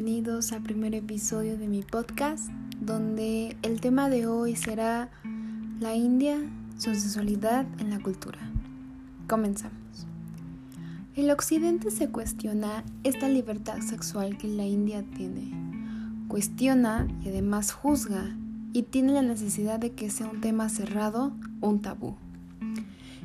bienvenidos al primer episodio de mi podcast, donde el tema de hoy será la India, su sensualidad en la cultura. Comenzamos. El occidente se cuestiona esta libertad sexual que la India tiene. Cuestiona y además juzga y tiene la necesidad de que sea un tema cerrado, un tabú.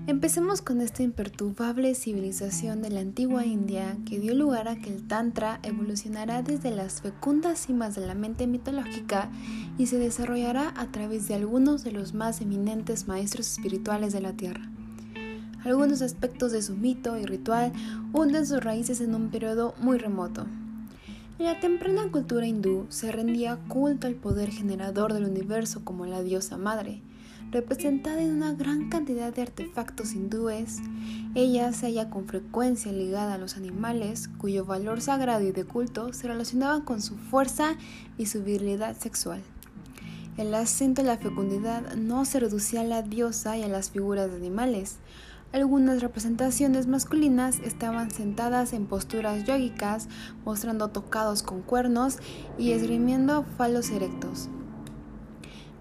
Empecemos con esta imperturbable civilización de la antigua India que dio lugar a que el Tantra evolucionará desde las fecundas cimas de la mente mitológica y se desarrollará a través de algunos de los más eminentes maestros espirituales de la Tierra. Algunos aspectos de su mito y ritual hunden sus raíces en un periodo muy remoto. En la temprana cultura hindú se rendía culto al poder generador del universo como la diosa madre, representada en una gran cantidad de artefactos hindúes. Ella se halla con frecuencia ligada a los animales, cuyo valor sagrado y de culto se relacionaba con su fuerza y su virilidad sexual. El acento de la fecundidad no se reducía a la diosa y a las figuras de animales. Algunas representaciones masculinas estaban sentadas en posturas yógicas, mostrando tocados con cuernos y esgrimiendo falos erectos.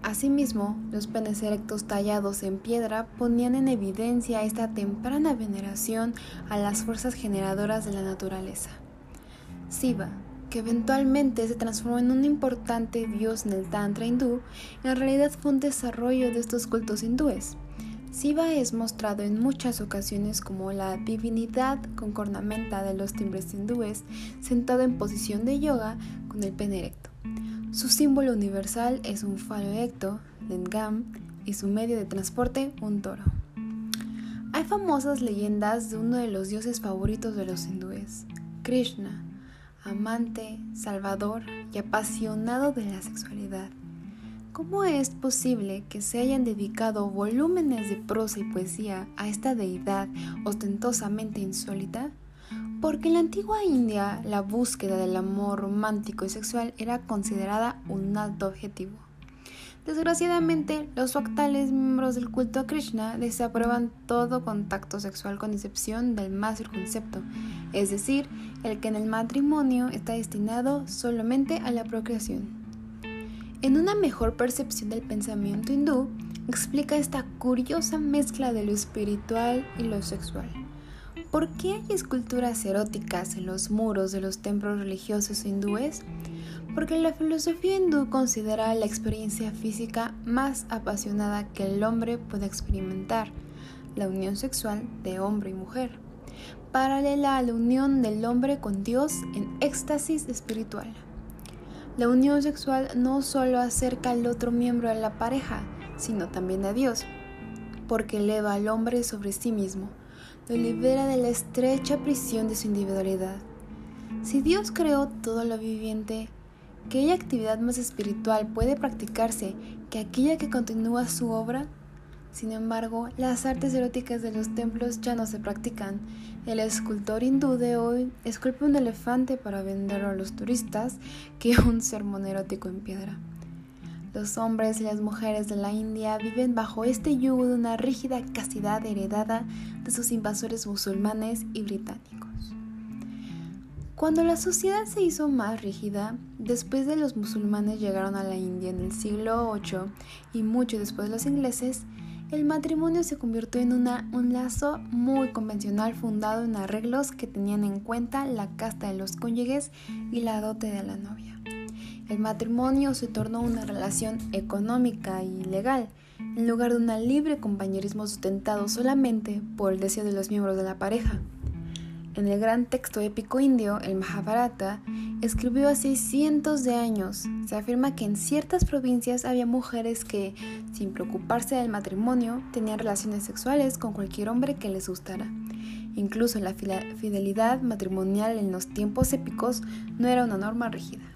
Asimismo, los penes erectos tallados en piedra ponían en evidencia esta temprana veneración a las fuerzas generadoras de la naturaleza. Siva, que eventualmente se transformó en un importante dios en el Tantra hindú, en realidad fue un desarrollo de estos cultos hindúes. Siva es mostrado en muchas ocasiones como la divinidad con cornamenta de los timbres hindúes, sentado en posición de yoga con el pene erecto. Su símbolo universal es un falo erecto, lengam, y su medio de transporte un toro. Hay famosas leyendas de uno de los dioses favoritos de los hindúes, Krishna, amante, salvador y apasionado de la sexualidad. ¿Cómo es posible que se hayan dedicado volúmenes de prosa y poesía a esta deidad ostentosamente insólita? Porque en la antigua India la búsqueda del amor romántico y sexual era considerada un alto objetivo. Desgraciadamente, los actuales miembros del culto a Krishna desaprueban todo contacto sexual con excepción del más circuncepto, es decir, el que en el matrimonio está destinado solamente a la procreación. En una mejor percepción del pensamiento hindú, explica esta curiosa mezcla de lo espiritual y lo sexual. ¿Por qué hay esculturas eróticas en los muros de los templos religiosos hindúes? Porque la filosofía hindú considera la experiencia física más apasionada que el hombre puede experimentar, la unión sexual de hombre y mujer, paralela a la unión del hombre con Dios en éxtasis espiritual. La unión sexual no solo acerca al otro miembro de la pareja, sino también a Dios, porque eleva al hombre sobre sí mismo lo libera de la estrecha prisión de su individualidad. Si Dios creó todo lo viviente, ¿qué actividad más espiritual puede practicarse que aquella que continúa su obra? Sin embargo, las artes eróticas de los templos ya no se practican. El escultor hindú de hoy esculpe un elefante para venderlo a los turistas que un sermón erótico en piedra. Los hombres y las mujeres de la India viven bajo este yugo de una rígida castidad heredada de sus invasores musulmanes y británicos. Cuando la sociedad se hizo más rígida, después de los musulmanes llegaron a la India en el siglo VIII y mucho después de los ingleses, el matrimonio se convirtió en una, un lazo muy convencional fundado en arreglos que tenían en cuenta la casta de los cónyuges y la dote de la novia. El matrimonio se tornó una relación económica y legal, en lugar de un libre compañerismo sustentado solamente por el deseo de los miembros de la pareja. En el gran texto épico indio, el Mahabharata, escribió hace cientos de años, se afirma que en ciertas provincias había mujeres que, sin preocuparse del matrimonio, tenían relaciones sexuales con cualquier hombre que les gustara. Incluso la fidelidad matrimonial en los tiempos épicos no era una norma rígida.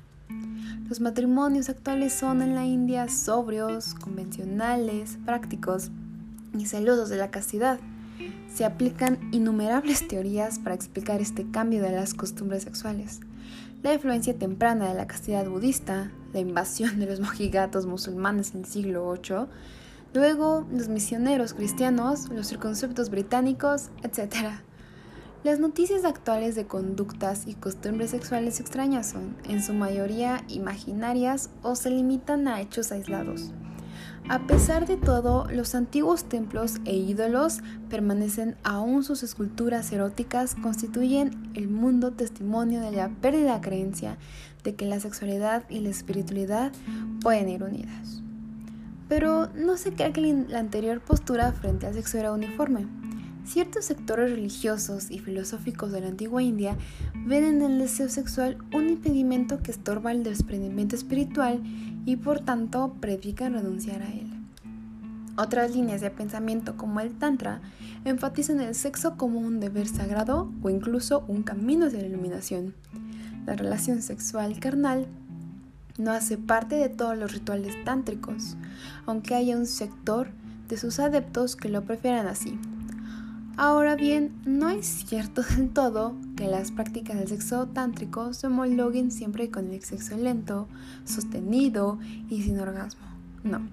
Los matrimonios actuales son en la India sobrios, convencionales, prácticos y celosos de la castidad. Se aplican innumerables teorías para explicar este cambio de las costumbres sexuales. La influencia temprana de la castidad budista, la invasión de los mojigatos musulmanes en el siglo VIII, luego los misioneros cristianos, los circunceptos británicos, etc. Las noticias actuales de conductas y costumbres sexuales extrañas son, en su mayoría, imaginarias o se limitan a hechos aislados. A pesar de todo, los antiguos templos e ídolos permanecen aún sus esculturas eróticas constituyen el mundo testimonio de la pérdida creencia de que la sexualidad y la espiritualidad pueden ir unidas. Pero no se cree que la anterior postura frente al sexo era uniforme. Ciertos sectores religiosos y filosóficos de la antigua India ven en el deseo sexual un impedimento que estorba el desprendimiento espiritual y por tanto predican renunciar a él. Otras líneas de pensamiento como el Tantra enfatizan el sexo como un deber sagrado o incluso un camino hacia la iluminación. La relación sexual carnal no hace parte de todos los rituales tántricos, aunque haya un sector de sus adeptos que lo prefieran así. Ahora bien, no es cierto del todo que las prácticas del sexo tántrico se homologuen siempre con el sexo lento, sostenido y sin orgasmo. No.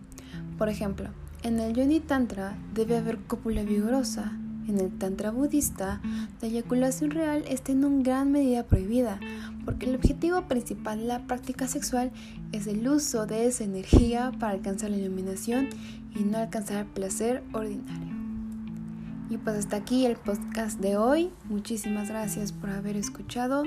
Por ejemplo, en el Yoni Tantra debe haber cópula vigorosa. En el Tantra budista, la eyaculación real está en gran medida prohibida, porque el objetivo principal de la práctica sexual es el uso de esa energía para alcanzar la iluminación y no alcanzar el placer ordinario. Y pues hasta aquí el podcast de hoy. Muchísimas gracias por haber escuchado.